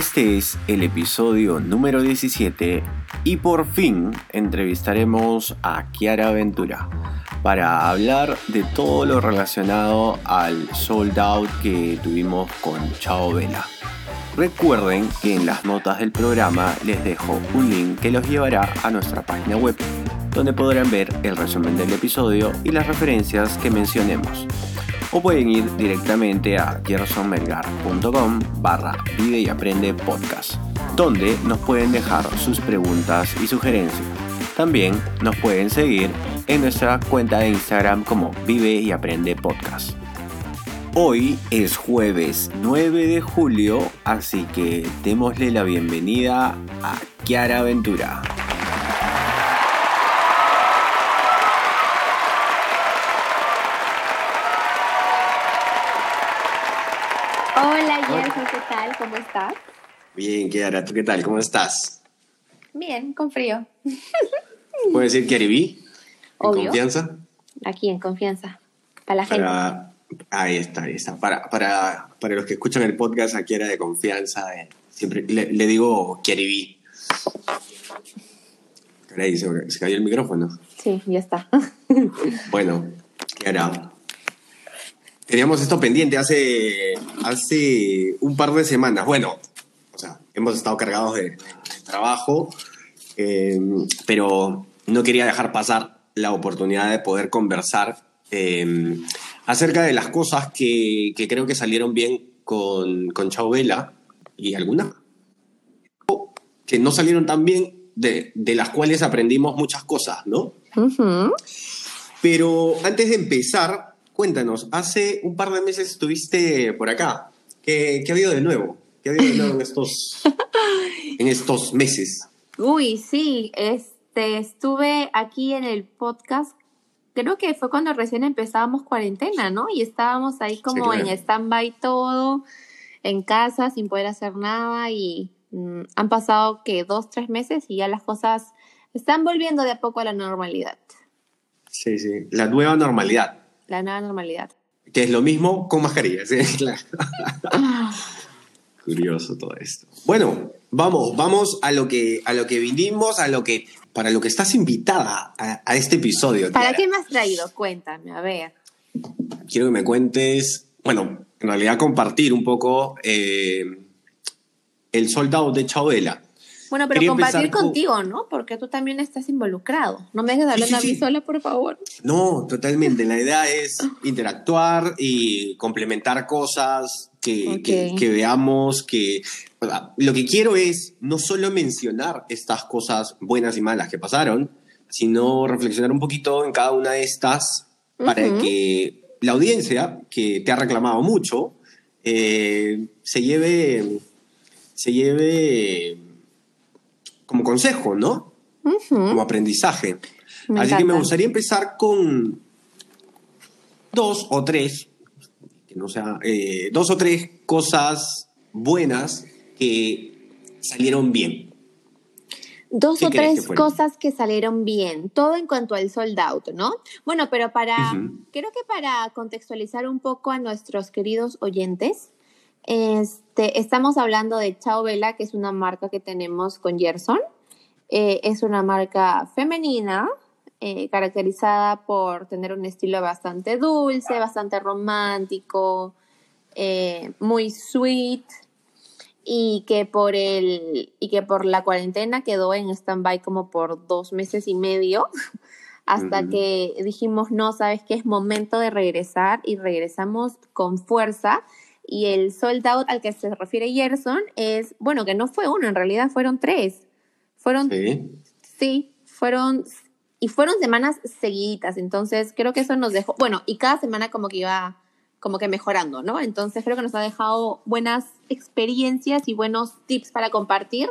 Este es el episodio número 17 y por fin entrevistaremos a Kiara Ventura para hablar de todo lo relacionado al sold out que tuvimos con Chao Vela. Recuerden que en las notas del programa les dejo un link que los llevará a nuestra página web, donde podrán ver el resumen del episodio y las referencias que mencionemos o pueden ir directamente a gersonmelgar.com barra Vive y Aprende Podcast, donde nos pueden dejar sus preguntas y sugerencias. También nos pueden seguir en nuestra cuenta de Instagram como Vive y Aprende Podcast. Hoy es jueves 9 de julio, así que démosle la bienvenida a Kiara Ventura. Estás? Bien, Kiara, ¿tú qué tal? ¿Cómo estás? Bien, con frío. ¿Puedo decir Kiaribí? ¿En confianza? Aquí, en confianza. Para la gente. Ahí está, ahí está. Para, para, para los que escuchan el podcast, aquí era de confianza, eh, siempre le, digo Kiaribí. Caray, se, se cayó el micrófono. Sí, ya está. bueno, Kiara, teníamos esto pendiente hace, hace un par de semanas. Bueno, o sea, hemos estado cargados de, trabajo, em, pero no quería dejar pasar la oportunidad de poder conversar em, acerca de las cosas que, creo que salieron bien con, con Chao Vela y algunas que no salieron tan bien, de, las cuales aprendimos muchas cosas, ¿no? Pero antes de empezar, cuéntanos, hace un par de meses estuviste por acá. ¿Qué, ha habido de nuevo? ¿Qué ha habido de nuevo en estos, en estos meses? Uy, sí, este, estuve aquí en el podcast, creo que fue cuando recién empezábamos cuarentena, ¿no? Y estábamos ahí como en stand-by todo, en casa, sin poder hacer nada y mm, han pasado que dos, tres meses y ya las cosas están volviendo de a poco a la normalidad. Sí, sí, la nueva normalidad la nueva normalidad. Que es lo mismo con mascarillas. Claro. Curioso todo esto. Bueno, vamos, vamos a lo que, a lo que vinimos, a lo que, para lo que estás invitada a, este episodio. ¿Para qué me has traído? Cuéntame, a ver. Quiero que me cuentes, bueno, en realidad compartir un poco eh, el soldado de Chabela. Bueno, pero compartir contigo, ¿no? Porque tú también estás involucrado. No me dejes hablar a mí sola, por favor. No, totalmente. La idea es interactuar y complementar cosas que, que, veamos, que... Lo que quiero es no solo mencionar estas cosas buenas y malas que pasaron, sino reflexionar un poquito en cada una de estas para que la audiencia, que te ha reclamado mucho, eh, se lleve... Se lleve como consejo, ¿no? Como aprendizaje. Así que me gustaría empezar con dos o tres, que no sea, eh, dos o tres cosas buenas que salieron bien. Dos o tres cosas que salieron bien, todo en cuanto al sold out, ¿no? Bueno, pero para, creo que para contextualizar un poco a nuestros queridos oyentes, este, estamos hablando de Chao Vela, que es una marca que tenemos con Gerson. Eh, es una marca femenina, eh, caracterizada por tener un estilo bastante dulce, bastante romántico, eh, muy sweet, y que por el y que por la cuarentena quedó en stand-by como por dos meses y medio hasta que dijimos no sabes que es momento de regresar y regresamos con fuerza y el sold out al que se refiere Gerson es, bueno, que no fue uno, en realidad fueron tres. Fueron, sí, sí fueron, y fueron semanas seguiditas, entonces creo que eso nos dejó, bueno, y cada semana como que iba como que mejorando, ¿no? Entonces creo que nos ha dejado buenas experiencias y buenos tips para compartir.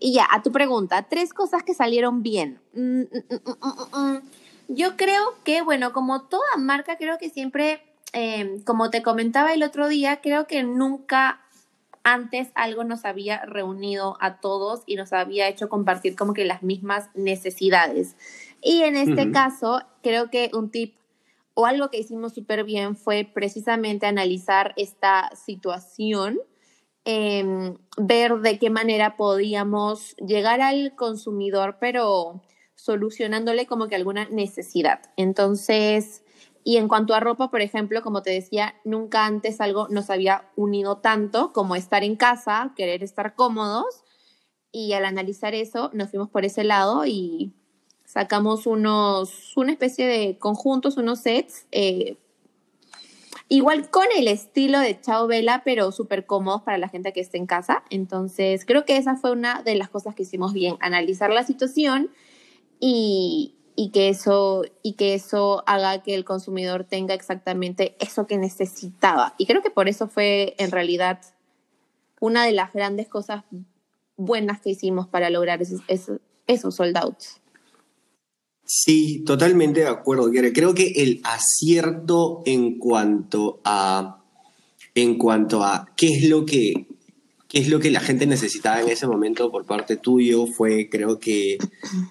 Y ya, a tu pregunta, tres cosas que salieron bien. Mm, mm, mm, Yo creo que, bueno, como toda marca, creo que siempre, em, como te comentaba el otro día, creo que nunca antes algo nos había reunido a todos y nos había hecho compartir como que las mismas necesidades. Y en este caso, creo que un tip o algo que hicimos súper bien fue precisamente analizar esta situación, em, ver de qué manera podíamos llegar al consumidor, pero solucionándole como que alguna necesidad. Entonces, y en cuanto a ropa, por ejemplo, como te decía, nunca antes algo nos había unido tanto como estar en casa, querer estar cómodos. Y al analizar eso, nos fuimos por ese lado y sacamos unos, una especie de conjuntos, unos sets, eh, igual con el estilo de Chao Vela, pero súper cómodos para la gente que esté en casa. Entonces, creo que esa fue una de las cosas que hicimos bien, analizar la situación y, y que eso y que eso haga que el consumidor tenga exactamente eso que necesitaba. Y creo que por eso fue en realidad una de las grandes cosas buenas que hicimos para lograr esos, esos, esos. Sí, totalmente de acuerdo, Creo que el acierto en cuanto a en cuanto a qué es lo que qué es lo que la gente necesitaba en ese momento por parte tuyo fue creo que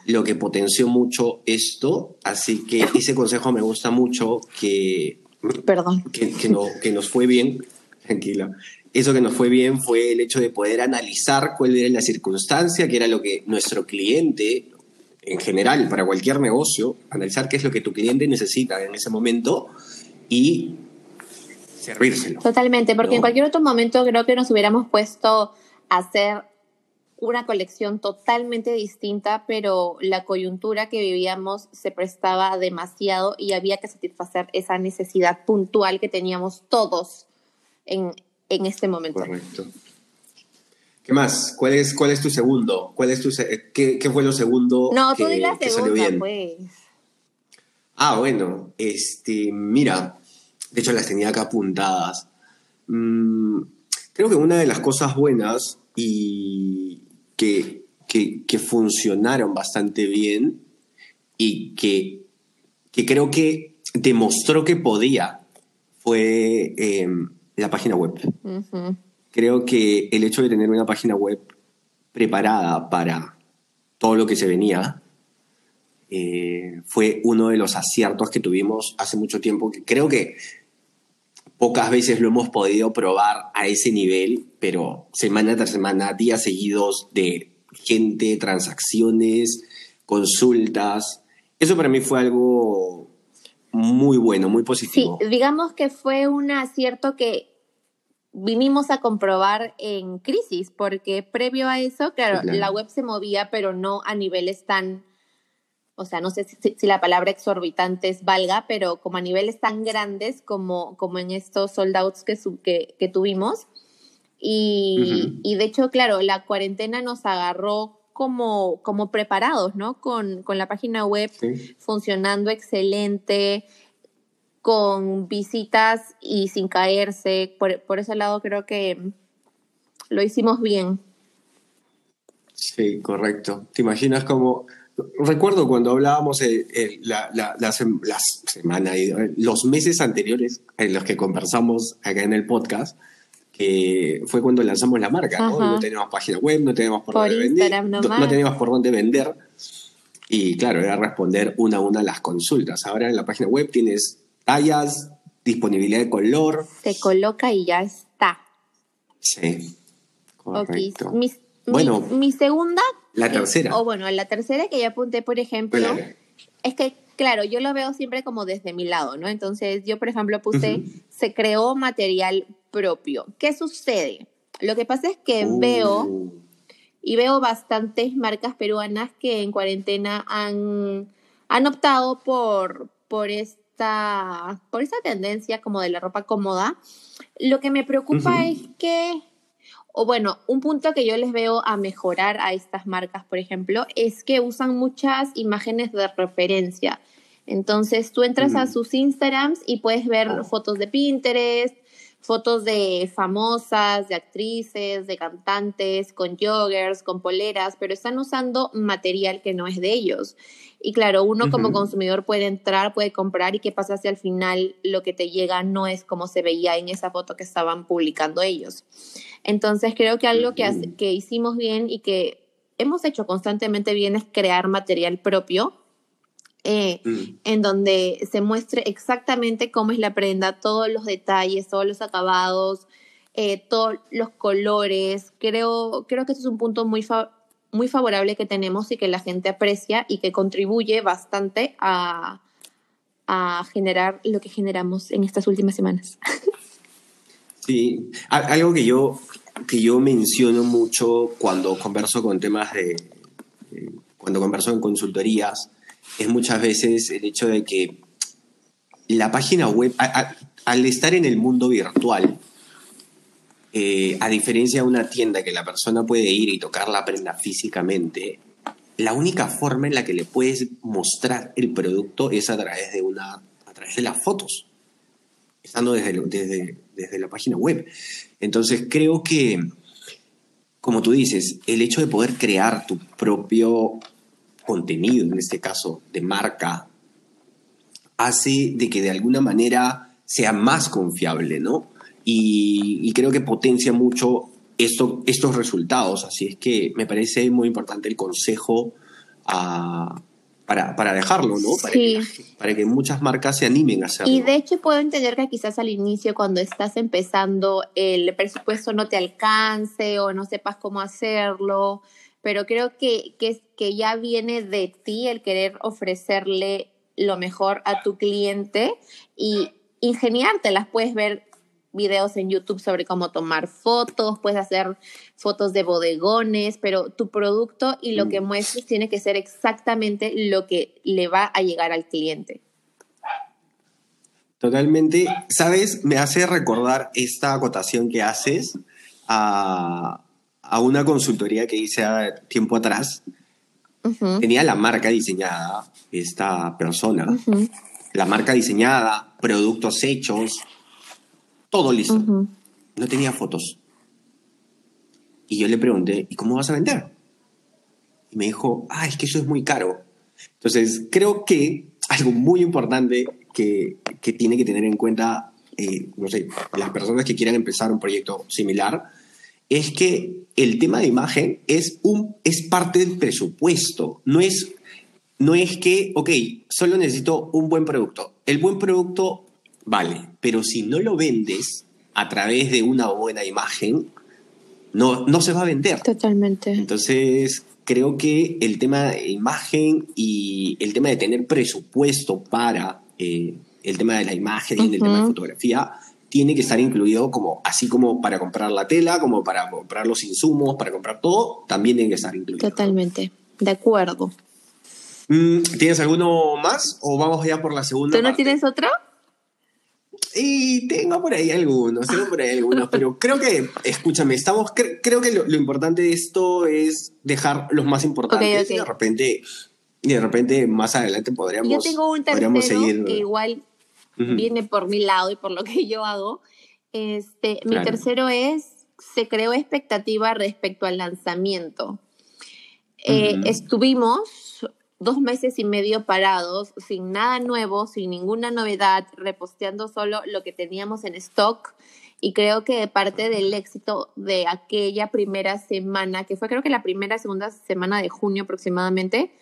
lo que potenció mucho esto, así que ese consejo me gusta mucho que Perdón. Que, que nos fue bien, tranquila. Eso que nos fue bien fue el hecho de poder analizar cuál era la circunstancia, que era lo que nuestro cliente en general, para cualquier negocio, analizar qué es lo que tu cliente necesita en ese momento y servírselo. Totalmente, porque en cualquier otro momento creo que nos hubiéramos puesto a hacer una colección totalmente distinta, pero la coyuntura que vivíamos se prestaba demasiado y había que satisfacer esa necesidad puntual que teníamos todos en, en este momento. Correcto. ¿Qué más? ¿Cuál es, cuál es tu segundo? ¿Cuál es tu qué, qué, fue lo segundo? No, tú di la segunda, pues. Ah, bueno, este, mira, de hecho las tenía acá apuntadas. Mm, creo que una de las cosas buenas y que, que, que funcionaron bastante bien y que, que, creo que demostró que podía fue em, la página web creo que el hecho de tener una página web preparada para todo lo que se venía eh, fue uno de los aciertos que tuvimos hace mucho tiempo, que creo que pocas veces lo hemos podido probar a ese nivel, pero semana tras semana, días seguidos de gente, transacciones, consultas. Eso para mí fue algo muy bueno, muy positivo. Sí, digamos que fue un acierto que vinimos a comprobar en crisis, porque previo a eso, claro, la web se movía, pero no a niveles tan, o sea, no sé si, la palabra exorbitantes valga, pero como a niveles tan grandes como, como en estos soldouts que, que, que tuvimos. Y, y, de hecho, claro, la cuarentena nos agarró como, como preparados, ¿no? Con, con la página web funcionando excelente, con visitas y sin caerse. Por, ese lado creo que lo hicimos bien. Sí, correcto. ¿Te imaginas cómo... Recuerdo cuando hablábamos la, las semanas, los meses anteriores en los que conversamos acá en el podcast, que fue cuando lanzamos la marca, ¿no? No teníamos página web, no teníamos por, dónde vender, no, no, teníamos por dónde vender. Y claro, era responder una a una las consultas. Ahora en la página web tienes tallas, disponibilidad de color. Se coloca y ya está. Sí. Correcto. bueno, mi, segunda. La tercera. O bueno, la tercera que ya apunté, por ejemplo, es que, claro, yo lo veo siempre como desde mi lado, ¿no? Entonces, yo, por ejemplo, puse, se creó material propio. ¿Qué sucede? Lo que pasa es que uh. veo y veo bastantes marcas peruanas que en cuarentena han, han optado por, por, este por esa tendencia como de la ropa cómoda, lo que me preocupa es que, o bueno, un punto que yo les veo a mejorar a estas marcas, por ejemplo, es que usan muchas imágenes de referencia. Entonces tú entras a sus Instagrams y puedes ver oh. fotos de Pinterest, fotos de famosas, de actrices, de cantantes, con joggers, con poleras, pero están usando material que no es de ellos. Y claro, uno como consumidor puede entrar, puede comprar y qué pasa si al final lo que te llega no es como se veía en esa foto que estaban publicando ellos. Entonces creo que algo que, que hicimos bien y que hemos hecho constantemente bien es crear material propio eh, mm. en donde se muestre exactamente cómo es la prenda, todos los detalles, todos los acabados, eh, todos los colores. Creo, creo que este es un punto muy, muy favorable que tenemos y que la gente aprecia y que contribuye bastante a, a generar lo que generamos en estas últimas semanas. Sí, algo que yo, que yo menciono mucho cuando converso con temas de, cuando converso en consultorías, es muchas veces el hecho de que la página web, al estar en el mundo virtual, eh, a diferencia de una tienda que la persona puede ir y tocar la prenda físicamente, la única forma en la que le puedes mostrar el producto es a través de, una, a través de las fotos, estando desde, desde, desde la página web. Entonces creo que, como tú dices, el hecho de poder crear tu propio contenido, en este caso de marca, hace de que de alguna manera sea más confiable, ¿no? Y, creo que potencia mucho esto, estos resultados. Así es que me parece muy importante el consejo ah, para, para, dejarlo, ¿no? Para, sí. que, para que muchas marcas se animen a hacerlo. Y de hecho puedo entender que quizás al inicio, cuando estás empezando, el presupuesto no te alcance o no sepas cómo hacerlo pero creo que, que, que ya viene de ti el querer ofrecerle lo mejor a tu cliente y ingeniártelas. Puedes ver videos en YouTube sobre cómo tomar fotos, puedes hacer fotos de bodegones, pero tu producto y lo que mm. muestres tiene que ser exactamente lo que le va a llegar al cliente. Totalmente. ¿Sabes? Me hace recordar esta acotación que haces a, a una consultoría que hice tiempo atrás, tenía la marca diseñada, esta persona, la marca diseñada, productos hechos, todo listo. No tenía fotos. Y yo le pregunté, ¿y cómo vas a vender? Y me dijo, ah, es que eso es muy caro. Entonces, creo que algo muy importante que, que tiene que tener en cuenta, eh, no sé, las personas que quieran empezar un proyecto similar, es que el tema de imagen es, un, es parte del presupuesto. No es, no es que, ok, solo necesito un buen producto. El buen producto vale, pero si no lo vendes a través de una buena imagen, no, no se va a vender. Totalmente. Entonces, creo que el tema de imagen y el tema de tener presupuesto para eh, el tema de la imagen y el tema de fotografía tiene que estar incluido como, así como para comprar la tela, como para comprar los insumos, para comprar todo, también tiene que estar incluido. Totalmente, de acuerdo. Mm, ¿Tienes alguno más o vamos ya por la segunda? ¿Tú no tienes otro? Y tengo por ahí algunos, tengo por ahí algunos, pero creo que, escúchame, estamos, creo que lo, importante de esto es dejar los más importantes y de repente, y de repente más adelante podríamos, Yo tengo un podríamos seguir. Que igual viene por mi lado y por lo que yo hago. Este, Mi tercero es, se creó expectativa respecto al lanzamiento. Eh, estuvimos dos meses y medio parados, sin nada nuevo, sin ninguna novedad, reposteando solo lo que teníamos en stock. Y creo que parte del éxito de aquella primera semana, que fue creo que la primera, segunda semana de junio aproximadamente,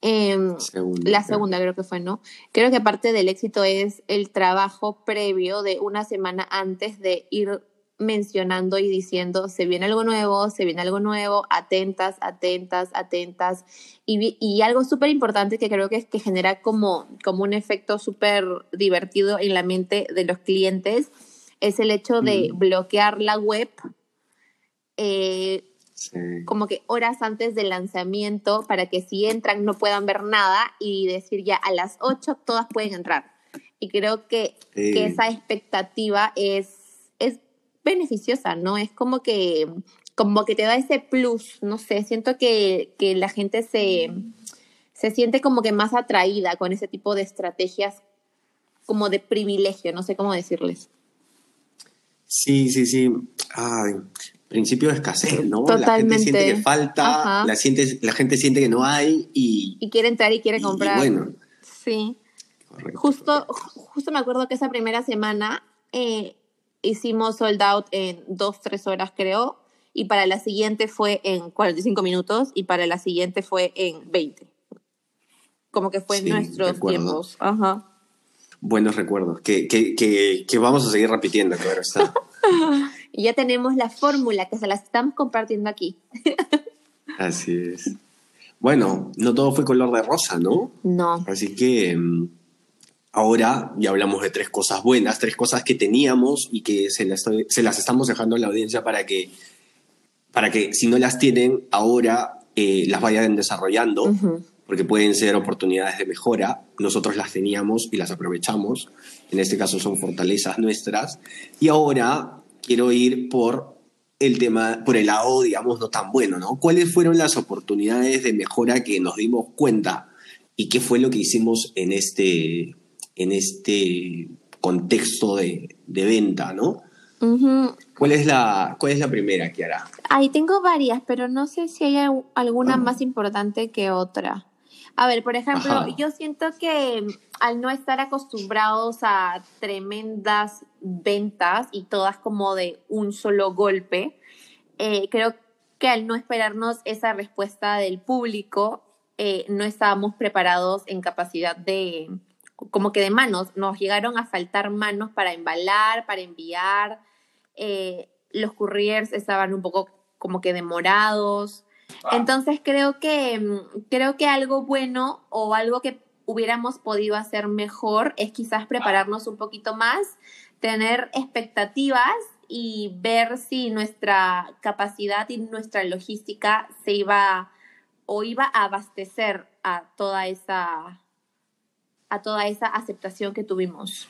Em, la segunda creo que fue, ¿no? Creo que parte del éxito es el trabajo previo de una semana antes de ir mencionando y diciendo, se viene algo nuevo, se viene algo nuevo, atentas, atentas, atentas. Y, y algo súper importante que creo que es que genera como, como un efecto súper divertido en la mente de los clientes es el hecho de bloquear la web eh, como que horas antes del lanzamiento para que si entran no puedan ver nada y decir ya a las 8 todas pueden entrar. Y creo que, que esa expectativa es, es beneficiosa, ¿no? Es como que, como que te da ese plus, no sé, siento que, que la gente se, se siente como que más atraída con ese tipo de estrategias como de privilegio, no sé cómo decirles. Sí, sí, sí. Ay, principio de escasez, ¿no? Totalmente. La gente siente que falta, la, la gente siente que no hay y... Y quiere entrar y quiere comprar. bueno. Sí. Justo, justo me acuerdo que esa primera semana eh, hicimos sold out en dos, tres horas, creo, y para la siguiente fue en 45 minutos y para la siguiente fue en 20. Como que fue en nuestros tiempos. Ajá. Buenos recuerdos, que, que, que, vamos a seguir repitiendo, claro está. y ya tenemos la fórmula que se las estamos compartiendo aquí. Así es. Bueno, no todo fue color de rosa, ¿no? No. Así que mm, ahora ya hablamos de tres cosas buenas, tres cosas que teníamos y que se las, se las estamos dejando a la audiencia para que, para que si no las tienen ahora eh, las vayan desarrollando, porque pueden ser oportunidades de mejora. Nosotros las teníamos y las aprovechamos. En este caso son fortalezas nuestras. Y ahora quiero ir por el tema, por el lado, digamos, no tan bueno, ¿no? ¿Cuáles fueron las oportunidades de mejora que nos dimos cuenta y qué fue lo que hicimos en este, en este contexto de, venta, ¿no? ¿Cuál, es la, ¿Cuál es la primera, Kiara? Ahí tengo varias, pero no sé si hay alguna más importante que otra. A ver, por ejemplo, yo siento que al no estar acostumbrados a tremendas ventas y todas como de un solo golpe, eh, creo que al no esperarnos esa respuesta del público, eh, no estábamos preparados en capacidad de, como que de manos, nos llegaron a faltar manos para embalar, para enviar, eh, los couriers estaban un poco como que demorados. Entonces creo que, mm, creo que algo bueno o algo que hubiéramos podido hacer mejor es quizás prepararnos un poquito más, tener expectativas y ver si nuestra capacidad y nuestra logística se iba o iba a abastecer a toda esa a toda esa aceptación que tuvimos.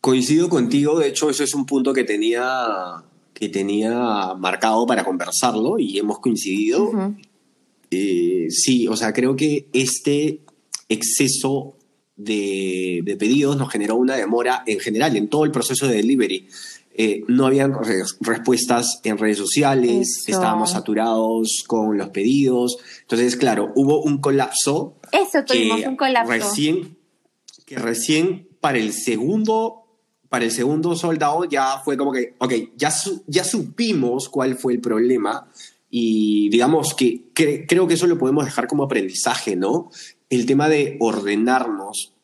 Coincido contigo, de hecho eso es un punto que tenía que tenía marcado para conversarlo y hemos coincidido. Eh, sí, o sea, creo que este exceso de, pedidos nos generó una demora en general en todo el proceso de delivery. Eh, no habían respuestas en redes sociales, estábamos saturados con los pedidos. Entonces, claro, hubo un colapso. Eso tuvimos un colapso. Recién, que recién para el segundo para el segundo soldado ya fue como que, ok, ya, ya supimos cuál fue el problema y digamos que creo que eso lo podemos dejar como aprendizaje, ¿no? El tema de ordenarnos,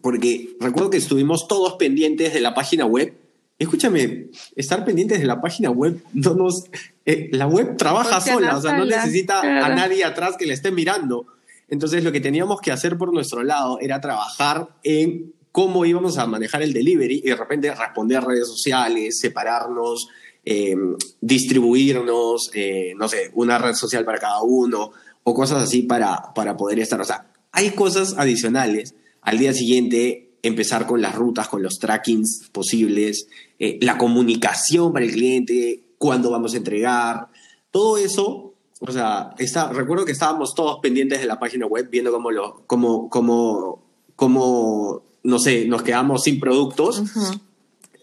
porque recuerdo que estuvimos todos pendientes de la página web. Escúchame, estar pendientes de la página web no nos... Eh, la web trabaja sola, o sea, no necesita a nadie atrás que le esté mirando. Entonces lo que teníamos que hacer por nuestro lado era trabajar en cómo íbamos a manejar el delivery y de repente responder redes sociales, separarnos, eh, distribuirnos, eh, no sé, una red social para cada uno o cosas así para, para poder estar. O sea, hay cosas adicionales. Al día siguiente, empezar con las rutas, con los trackings posibles, eh, la comunicación para el cliente, cuándo vamos a entregar, todo eso. O sea, está, recuerdo que estábamos todos pendientes de la página web viendo cómo, lo, cómo, cómo, cómo no sé, nos quedamos sin productos.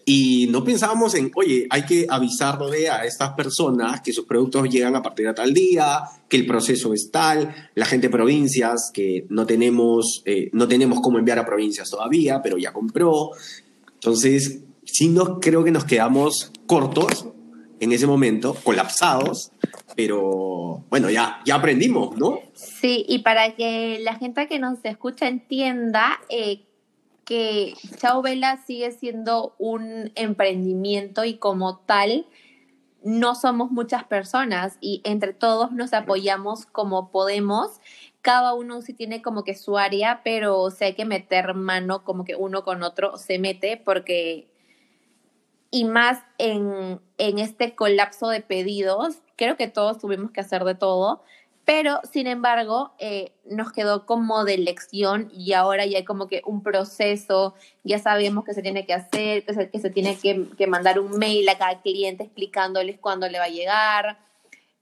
Y no pensábamos en, oye, hay que avisarle a estas personas que sus productos llegan a partir de tal día, que el proceso es tal, la gente de provincias, que no tenemos, eh, no tenemos cómo enviar a provincias todavía, pero ya compró. Entonces, sí nos, creo que nos quedamos cortos en ese momento, colapsados, pero bueno, ya, ya aprendimos, ¿no? Sí, y para que la gente que nos escucha entienda, eh, que Chao Vela sigue siendo un emprendimiento y como tal no somos muchas personas y entre todos nos apoyamos como podemos. Cada uno sí tiene como que su área, pero si hay que meter mano como que uno con otro se mete porque y más en, en este colapso de pedidos, creo que todos tuvimos que hacer de todo pero, sin embargo, eh, nos quedó como de lección y ahora ya hay como que un proceso, ya sabemos que se tiene que hacer, que se, que se tiene que, mandar un mail a cada cliente explicándoles cuándo le va a llegar,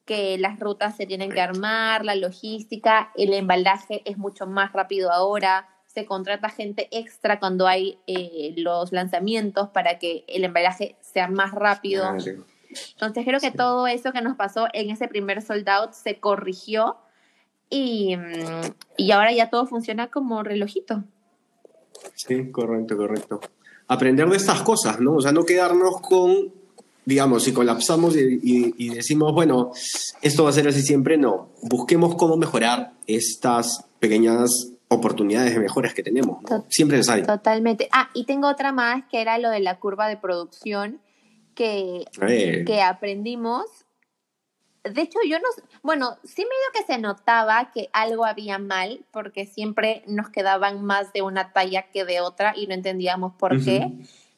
que las rutas se tienen que armar, la logística, el embalaje es mucho más rápido ahora, se contrata gente extra cuando hay eh, los lanzamientos para que el embalaje sea más rápido. Ah, Entonces creo que todo eso que nos pasó en ese primer sold out se corrigió y, mm, y ahora ya todo funciona como relojito. Sí, correcto, correcto. Aprender de estas cosas, ¿no? O sea, no quedarnos con, digamos, si colapsamos y, y decimos, bueno, esto va a ser así siempre, no. Busquemos cómo mejorar estas pequeñas oportunidades de mejoras que tenemos. Siempre les hay. Totalmente. Ah, y tengo otra más que era lo de la curva de producción que, que aprendimos. De hecho, yo no, bueno, sí medio que se notaba que algo había mal porque siempre nos quedaban más de una talla que de otra y no entendíamos por qué.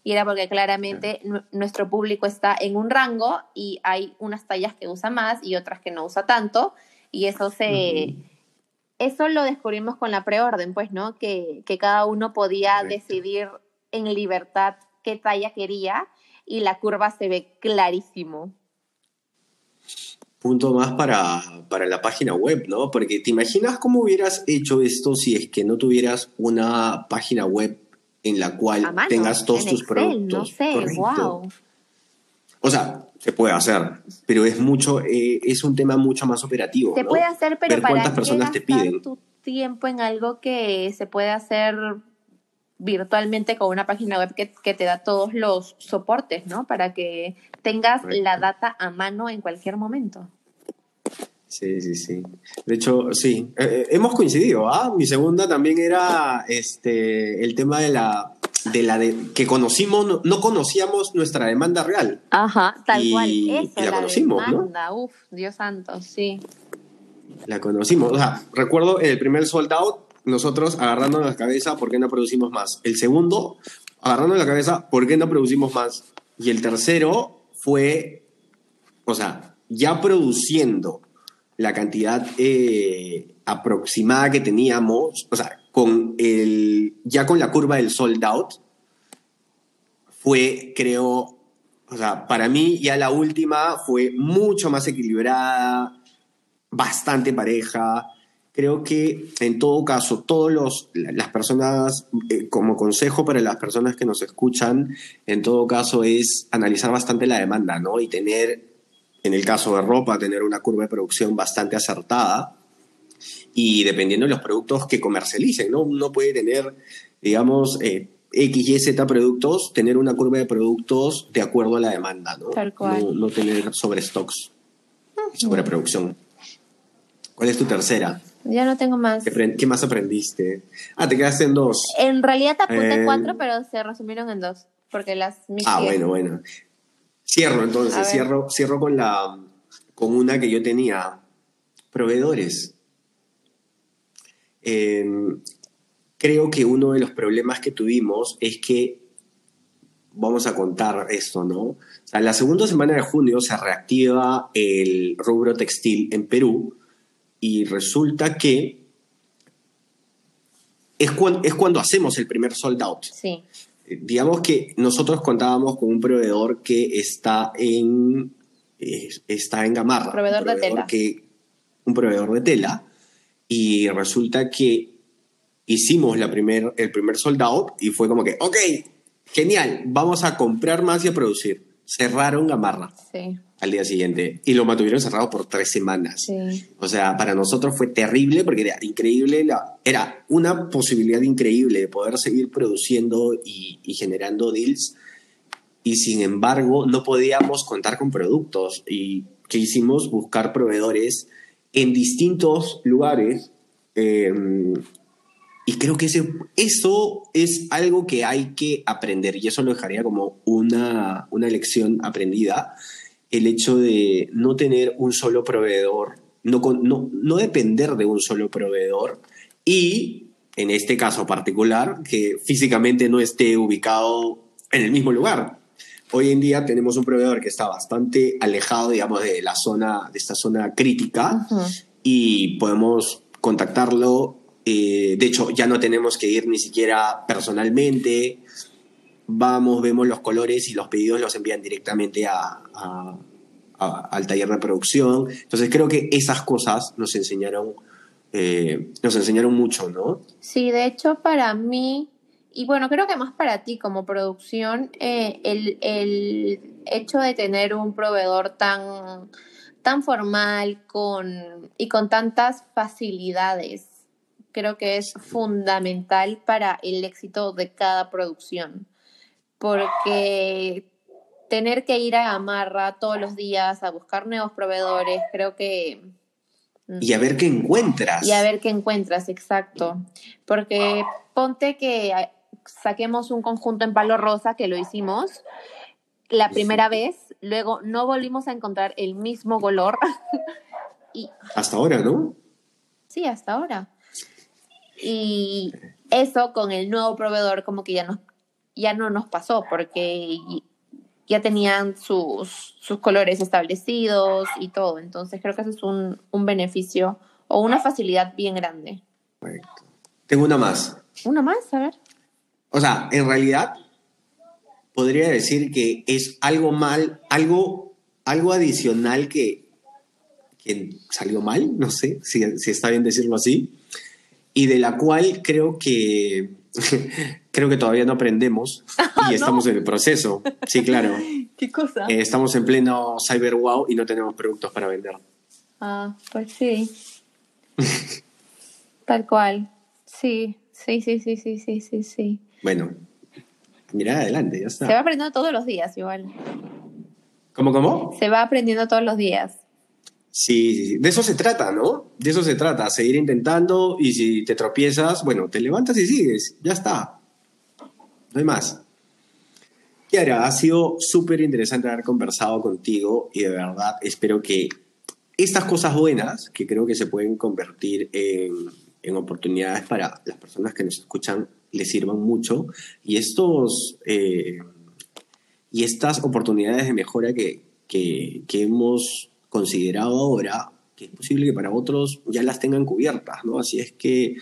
Y era porque claramente nuestro público está en un rango y hay unas tallas que usa más y otras que no usa tanto. Y eso se, eso lo descubrimos con la preorden, pues, ¿no? Que, cada uno podía decidir en libertad qué talla quería y la curva se ve clarísimo. Punto más para, para la página web, ¿no? Porque te imaginas cómo hubieras hecho esto si es que no tuvieras una página web en la cual tengas todos tus productos. No sé, wow. O sea, se puede hacer, pero es mucho, eh, es un tema mucho más operativo. Se puede hacer, pero para cuántas personas te piden. tu tiempo en algo que se puede hacer virtualmente con una página web que, te da todos los soportes, ¿no? Para que tengas la data a mano en cualquier momento. Sí, sí, sí. De hecho, sí. Eh, eh, hemos coincidido, ¿ah? Mi segunda también era este el tema de la de la de, que conocimos, no, conocíamos nuestra demanda real. Ajá, tal cual. y la, conocimos, demanda. Uf, Dios santo, sí. La conocimos. O sea, recuerdo el primer sold out, nosotros agarrando la cabeza, ¿por qué no producimos más? El segundo, agarrando la cabeza, ¿por qué no producimos más? Y el tercero fue, o sea, ya produciendo la cantidad eh, aproximada que teníamos, o sea, con el, ya con la curva del sold out, fue, creo, o sea, para mí ya la última fue mucho más equilibrada, bastante pareja. Creo que en todo caso, todos los, las personas, eh, como consejo para las personas que nos escuchan, en todo caso es analizar bastante la demanda, ¿no? Y tener, en el caso de ropa, tener una curva de producción bastante acertada y dependiendo de los productos que comercialicen, ¿no? Uno puede tener, digamos, eh, X, Y, Z productos, tener una curva de productos de acuerdo a la demanda, ¿no? Tal cual. No, tener stocks, sobre producción. ¿Cuál es tu tercera? Ya no tengo más. ¿Qué, más aprendiste? Ah, te quedaste en dos. En realidad te apunté eh, cuatro, pero se resumieron en dos. Porque las Ah, bueno, bueno. Cierro entonces, cierro, cierro con la con una que yo tenía. Proveedores. Em, creo que uno de los problemas que tuvimos es que, vamos a contar esto, ¿no? O sea, la segunda semana de junio se reactiva el rubro textil en Perú y resulta que es, es cuando hacemos el primer sold out. Sí. Eh, digamos que nosotros contábamos con un proveedor que está en, eh, está en Gamarra. Proveedor, de tela. Que, un proveedor de tela y resulta que hicimos la primer, el primer sold out y fue como que, ok, genial, vamos a comprar más y a producir. Cerraron Gamarra sí. Al día siguiente y lo mantuvieron cerrado por tres semanas. Sí. O sea, para nosotros fue terrible porque era increíble, la, era una posibilidad increíble de poder seguir produciendo y, y generando deals y sin embargo no podíamos contar con productos y que hicimos buscar proveedores en distintos lugares. Em, y creo que ese, eso es algo que hay que aprender y eso lo dejaría como una, una lección aprendida. El hecho de no tener un solo proveedor, no, no, no depender de un solo proveedor y, en este caso particular, que físicamente no esté ubicado en el mismo lugar. Hoy en día tenemos un proveedor que está bastante alejado, digamos, de la zona, de esta zona crítica y podemos contactarlo. Eh, de hecho, ya no tenemos que ir ni siquiera personalmente. Vamos, vemos los colores y los pedidos los envían directamente a, al taller de producción. Entonces creo que esas cosas nos enseñaron, eh, nos enseñaron mucho, ¿no? Sí, de hecho para mí, y bueno, creo que más para ti como producción, eh, el, el, hecho de tener un proveedor tan, tan formal con, y con tantas facilidades, creo que es fundamental para el éxito de cada producción. Porque tener que ir a Gamarra todos los días a buscar nuevos proveedores, creo que... Mm, y a ver qué encuentras. Y a ver qué encuentras, exacto. Porque ponte que saquemos un conjunto en palo rosa, que lo hicimos la primera vez, luego no volvimos a encontrar el mismo color. y, hasta ahora, ¿no? Sí, hasta ahora. Y eso con el nuevo proveedor como que ya, nos, ya no nos pasó, porque ya tenían sus, sus colores establecidos y todo. Entonces creo que eso es un, un beneficio o una facilidad bien grande. Tengo una más. ¿Una más? A ver. O sea, en realidad podría decir que es algo mal, algo, algo adicional que, que salió mal, no sé si, si, está bien decirlo así, y de la cual creo que creo que todavía no aprendemos y estamos en el proceso. Sí, claro. ¿Qué cosa? Eh, estamos en pleno cyber wow y no tenemos productos para vender. Ah, pues sí. Tal cual. Sí, sí, sí, sí, sí, sí, sí, sí. Bueno, mira adelante, ya está. Se va aprendiendo todos los días igual. ¿Cómo, cómo? Se va aprendiendo todos los días. Sí, sí, de eso se trata, ¿no? De eso se trata, seguir intentando y si te tropiezas, bueno, te levantas y sigues, ya está. No hay más. Kiara, ha sido súper interesante haber conversado contigo y de verdad espero que estas cosas buenas, que creo que se pueden convertir en, en oportunidades para las personas que nos escuchan, les sirvan mucho y estos... Eh, y estas oportunidades de mejora que, que, que hemos considerado ahora, que es posible que para otros ya las tengan cubiertas, ¿no? Así es que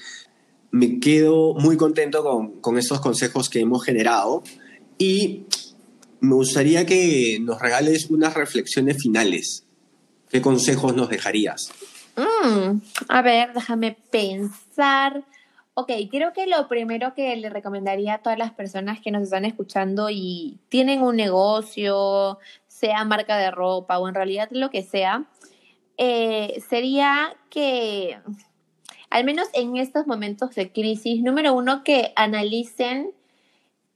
me quedo muy contento con, con estos consejos que hemos generado y me gustaría que nos regales unas reflexiones finales. ¿Qué consejos nos dejarías? Mm, a ver, déjame pensar. Ok, creo que lo primero que le recomendaría a todas las personas que nos están escuchando y tienen un negocio, sea marca de ropa o en realidad lo que sea, eh, sería que, al menos en estos momentos de crisis, número uno, que analicen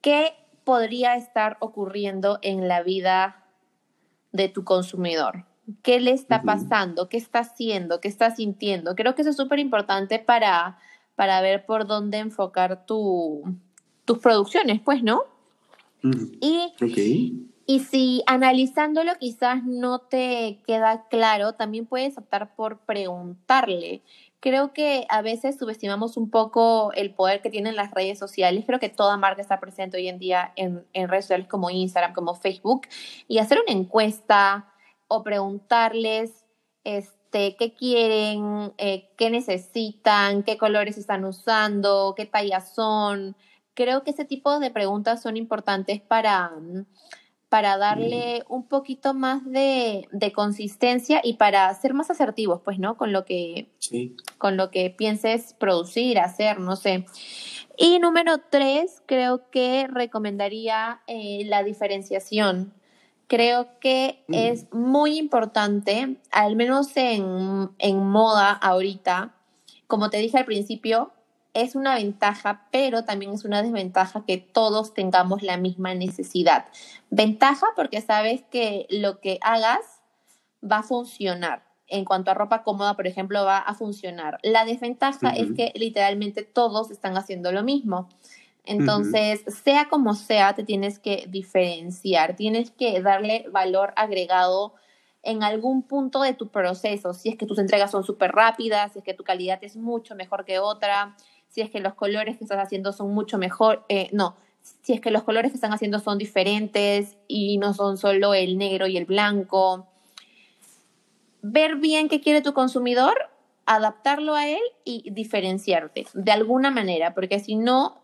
qué podría estar ocurriendo en la vida de tu consumidor. ¿Qué le está pasando? ¿Qué está haciendo? ¿Qué está sintiendo? Creo que eso es súper importante para, para ver por dónde enfocar tu, tus producciones, pues, ¿no? Y y si analizándolo quizás no te queda claro, también puedes optar por preguntarle. Creo que a veces subestimamos un poco el poder que tienen las redes sociales. Creo que toda marca está presente hoy en día en, redes sociales como Instagram, como Facebook. Y hacer una encuesta o preguntarles este, qué quieren, eh, qué necesitan, qué colores están usando, qué tallas son. Creo que ese tipo de preguntas son importantes para para darle un poquito más de, consistencia y para ser más asertivos, pues, ¿no? Con lo que, con lo que pienses producir, hacer, no sé. Y número tres, creo que recomendaría eh, la diferenciación. Creo que mm. es muy importante, al menos en, en moda ahorita, como te dije al principio, es una ventaja, pero también es una desventaja que todos tengamos la misma necesidad. Ventaja porque sabes que lo que hagas va a funcionar. En cuanto a ropa cómoda, por ejemplo, va a funcionar. La desventaja es que literalmente todos están haciendo lo mismo. Entonces, sea como sea, te tienes que diferenciar, tienes que darle valor agregado en algún punto de tu proceso, si es que tus entregas son súper rápidas, si es que tu calidad es mucho mejor que otra, si es que los colores que estás haciendo son mucho mejor, eh, no, si es que los colores que están haciendo son diferentes y no son solo el negro y el blanco. Ver bien qué quiere tu consumidor, adaptarlo a él y diferenciarte de alguna manera, porque si no,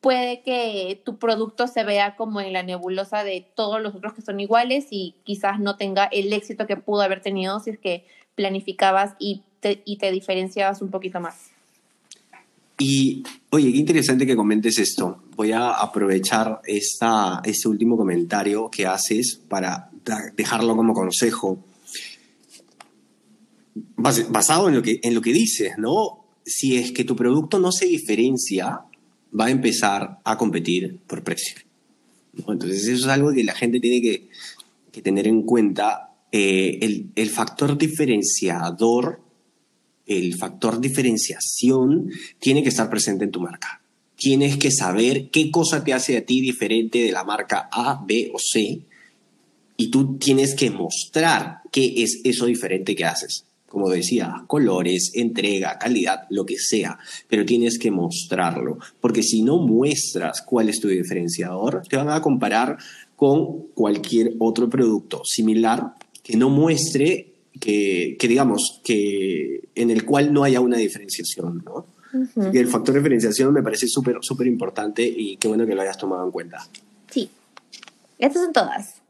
puede que tu producto se vea como en la nebulosa de todos los otros que son iguales y quizás no tenga el éxito que pudo haber tenido si es que planificabas y te, y te diferenciabas un poquito más. Y, oye, qué interesante que comentes esto. Voy a aprovechar esta, este último comentario que haces para dejarlo como consejo. Basado en lo que, en lo que dices, ¿no? Si es que tu producto no se diferencia, va a empezar a competir por precio. Entonces, eso es algo que la gente tiene que, que tener en cuenta. Eh, el, el factor diferenciador el factor diferenciación tiene que estar presente en tu marca. Tienes que saber qué cosa te hace a ti diferente de la marca A, B o C y tú tienes que mostrar qué es eso diferente que haces. Como decía, colores, entrega, calidad, lo que sea, pero tienes que mostrarlo, porque si no muestras cuál es tu diferenciador, te van a comparar con cualquier otro producto similar que no muestre que, digamos, que en el cual no haya una diferenciación, ¿no? el factor de diferenciación me parece súper, súper importante y qué bueno que lo hayas tomado en cuenta. Sí. Estas son todas.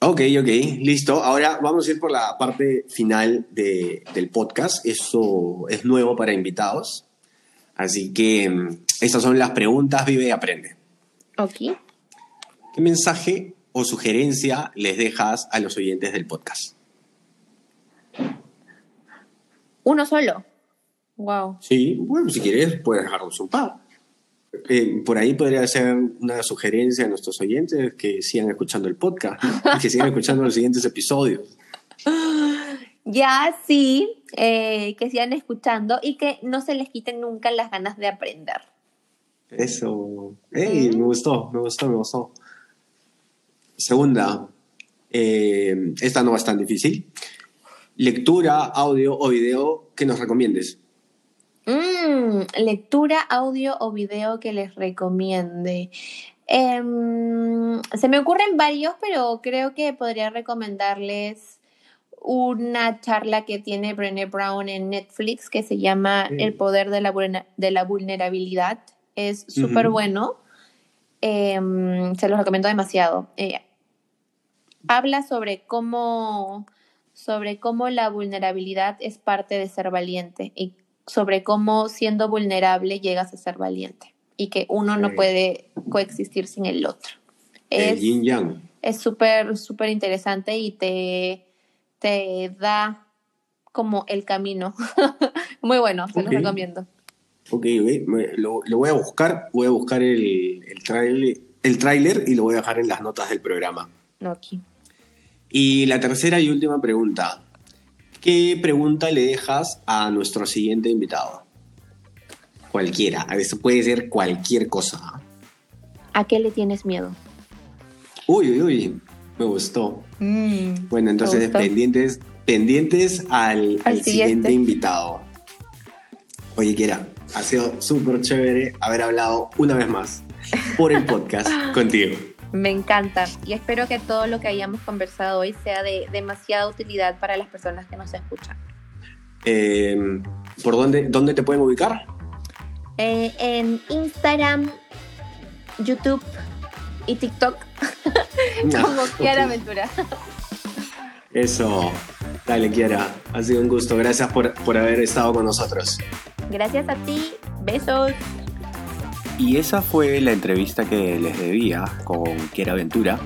Ok, ok, listo. Ahora vamos a ir por la parte final de, del podcast. Eso es nuevo para invitados. Así que mm, estas son las preguntas, vive y aprende. Ok. ¿Qué mensaje o sugerencia les dejas a los oyentes del podcast? Uno solo. Wow. Sí, bueno, si quieres, puedes dejarnos un par. Eh, por ahí podría ser una sugerencia a nuestros oyentes que sigan escuchando el podcast y que sigan escuchando los siguientes episodios. Ya, sí, eh, que sigan escuchando y que no se les quiten nunca las ganas de aprender. Eso. Hey, me gustó, me gustó, me gustó. Segunda, eh, esta no va a estar difícil lectura, audio o video que nos recomiendes. Mm, lectura, audio o video que les recomiende. Em, se me ocurren varios, pero creo que podría recomendarles una charla que tiene Brené Brown en Netflix que se llama El poder de la, de la vulnerabilidad. Es súper bueno. Em, se los recomiendo demasiado. Eh, habla sobre cómo sobre cómo la vulnerabilidad es parte de ser valiente y sobre cómo siendo vulnerable llegas a ser valiente y que uno no puede coexistir sin el otro. Es, yin yang. Es súper, súper interesante y te, te da como el camino. Muy bueno, se lo recomiendo. Ok, lo, lo, voy a buscar, voy a buscar el, el, trailer, el tráiler y lo voy a dejar en las notas del programa. Ok. Y la tercera y última pregunta. ¿Qué pregunta le dejas a nuestro siguiente invitado? Cualquiera, a veces puede ser cualquier cosa. ¿A qué le tienes miedo? Uy, uy, uy, me gustó. Mm, bueno, entonces pendientes, pendientes al, siguiente. invitado. Oye, Kiera, ha sido súper chévere haber hablado una vez más por el podcast contigo. Me encanta y espero que todo lo que hayamos conversado hoy sea de demasiada utilidad para las personas que nos escuchan. Em, ¿Por dónde, dónde te pueden ubicar? Eh, en Instagram, YouTube y TikTok como Kiara Aventura. Eso, dale Kiara, ha sido un gusto. Gracias por, por haber estado con nosotros. Gracias a ti, besos. Y esa fue la entrevista que les debía con Kiera Aventura.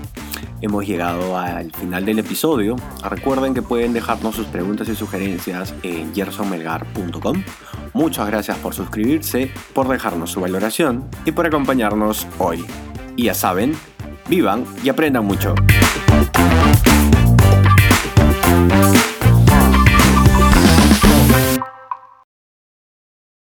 Hemos llegado al final del episodio. Recuerden que pueden dejarnos sus preguntas y sugerencias en gersonmelgar.com. Muchas gracias por suscribirse, por dejarnos su valoración y por acompañarnos hoy. Y ya saben, vivan y aprendan mucho.